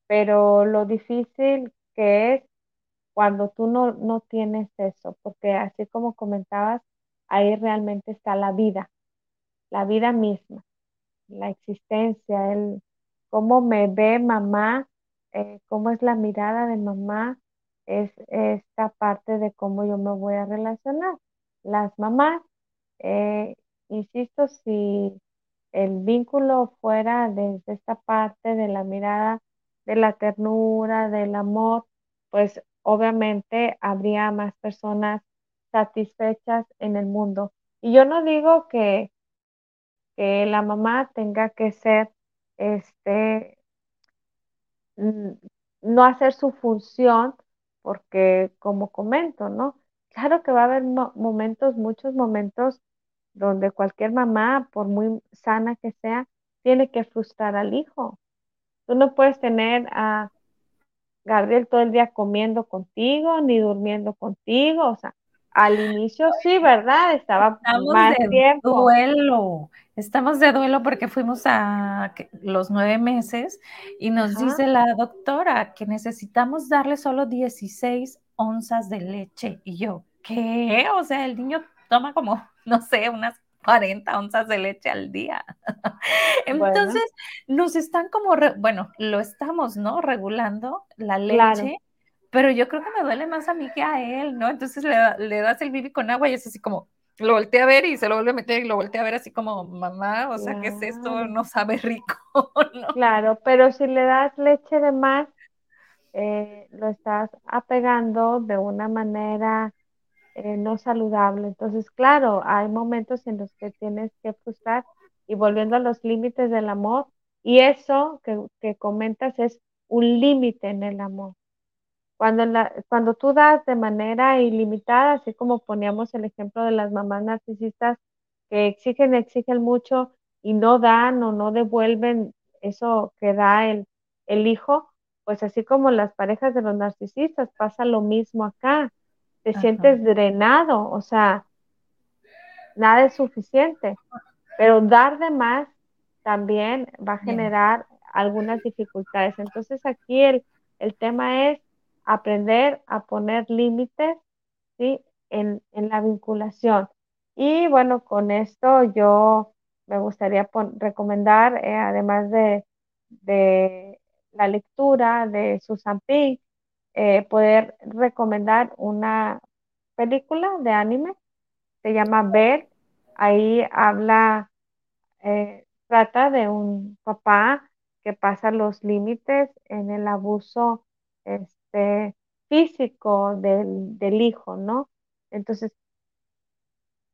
pero lo difícil que es cuando tú no, no tienes eso, porque así como comentabas, ahí realmente está la vida, la vida misma, la existencia, el cómo me ve mamá, eh, cómo es la mirada de mamá, es esta parte de cómo yo me voy a relacionar. Las mamás, eh, insisto, si el vínculo fuera desde esta parte de la mirada, de la ternura, del amor, pues obviamente habría más personas satisfechas en el mundo. Y yo no digo que, que la mamá tenga que ser, este, no hacer su función, porque como comento, ¿no? Claro que va a haber momentos, muchos momentos donde cualquier mamá, por muy sana que sea, tiene que frustrar al hijo. Tú no puedes tener a Gabriel todo el día comiendo contigo, ni durmiendo contigo, o sea, al inicio sí, ¿verdad? Estaba Estamos más de tiempo. duelo. Estamos de duelo porque fuimos a los nueve meses y nos dice la doctora que necesitamos darle solo 16 onzas de leche. Y yo, ¿qué? O sea, el niño toma como, no sé, unas 40 onzas de leche al día. Entonces, nos están como, bueno, lo estamos, ¿no? Regulando la leche, pero yo creo que me duele más a mí que a él, ¿no? Entonces le, das el bibi con agua y es así como, lo voltea a ver y se lo vuelve a meter y lo voltea a ver así como, mamá, o sea, ¿qué es esto? No sabe rico, ¿no? Claro, pero si le das leche de más, eh, lo estás apegando de una manera eh, no saludable. Entonces, claro, hay momentos en los que tienes que frustrar y volviendo a los límites del amor. Y eso que, que comentas es un límite en el amor. Cuando, la, cuando tú das de manera ilimitada, así como poníamos el ejemplo de las mamás narcisistas que exigen, exigen mucho y no dan o no devuelven eso que da el, el hijo, pues así como las parejas de los narcisistas, pasa lo mismo acá te sientes drenado, o sea, nada es suficiente. Pero dar de más también va a generar algunas dificultades. Entonces aquí el, el, tema es aprender a poner límites ¿sí? en, en, la vinculación. Y bueno, con esto yo me gustaría recomendar, eh, además de, de, la lectura de Susan Pink, eh, poder recomendar una película de anime, se llama Ver, ahí habla, eh, trata de un papá que pasa los límites en el abuso este, físico del, del hijo, ¿no? Entonces,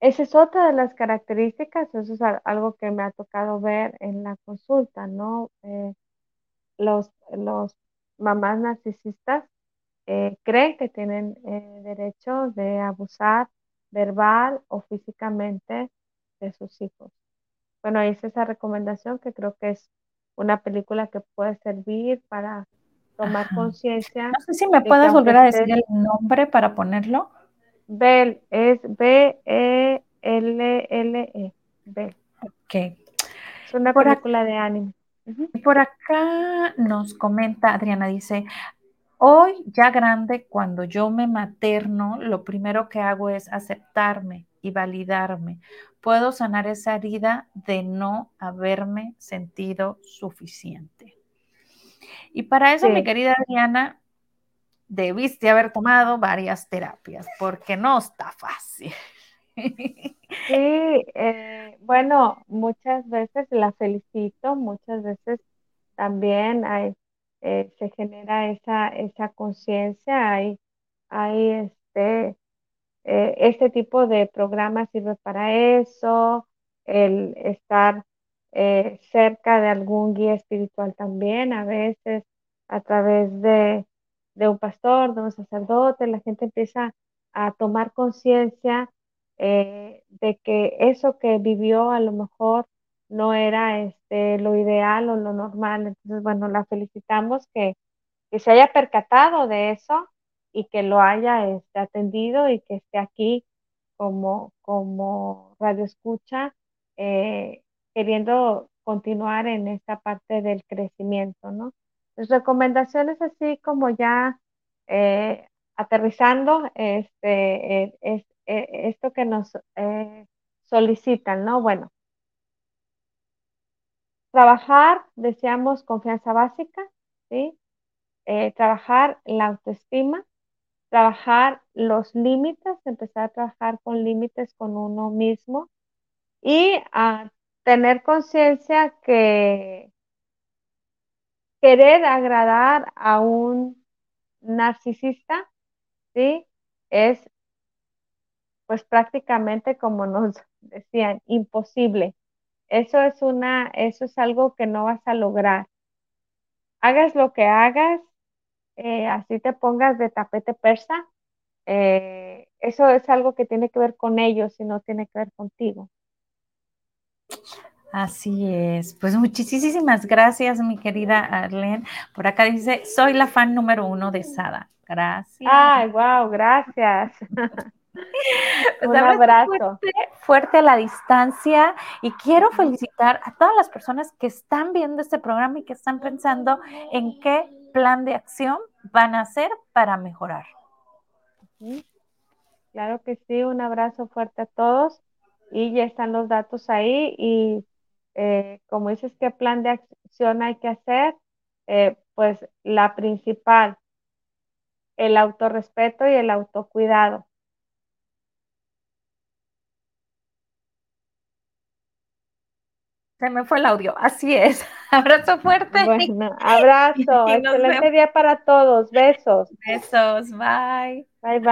esa es otra de las características, eso es algo que me ha tocado ver en la consulta, ¿no? Eh, los, los mamás narcisistas eh, creen que tienen eh, derecho de abusar verbal o físicamente de sus hijos. Bueno, hice esa recomendación que creo que es una película que puede servir para tomar conciencia. No sé si me puedes volver a decir el nombre para ponerlo. Bell, es B-E-L-L-E. -E, Bell. Ok. Es una película de anime. Por acá nos comenta Adriana, dice, hoy ya grande, cuando yo me materno, lo primero que hago es aceptarme y validarme. Puedo sanar esa herida de no haberme sentido suficiente. Y para eso, mi querida Adriana, debiste haber tomado varias terapias, porque no está fácil. Sí, eh, bueno, muchas veces la felicito, muchas veces también hay, eh, se genera esa, esa conciencia, hay, hay este, eh, este tipo de programas sirve para eso, el estar cerca de algún guía espiritual también, a veces a través de, de un pastor, de un sacerdote, la gente empieza a tomar conciencia eh, de que eso que vivió a lo mejor no era este, lo ideal o lo normal. Entonces, bueno, la felicitamos que, se haya percatado de eso y que lo haya este, atendido y que esté aquí como, como radio escucha, eh, queriendo continuar en esta parte del crecimiento, ¿no? Las recomendaciones así como ya eh, aterrizando, este, es, eh, esto que nos eh, solicitan, ¿no? Bueno, trabajar, deseamos confianza básica, ¿sí? Eh, trabajar la autoestima, trabajar los límites, empezar a trabajar con límites con uno mismo y a tener conciencia que querer agradar a un narcisista, ¿sí? Es pues prácticamente como nos decían, imposible. Eso es una, eso es algo que no vas a lograr. Hagas lo que hagas, eh, así te pongas de tapete persa, eh, eso es algo que tiene que ver con ellos y no tiene que ver contigo. Así es. Pues muchísimas gracias, mi querida Arlene. Por acá dice, soy la fan número uno de Sada. Gracias. Ay, wow, gracias. Un abrazo. Fuerte, a la distancia y quiero felicitar a todas las personas que están viendo este programa y que están pensando en qué plan de acción van a hacer para mejorar. Claro que sí, un abrazo fuerte a todos y ya están los datos ahí y eh, como dices, ¿qué plan de acción hay que hacer? Eh, pues la principal, el autorrespeto y el autocuidado. Se me fue el audio, así es. Abrazo fuerte. Bueno, abrazo. Excelente día para todos. Besos. Besos. Bye. Bye, bye.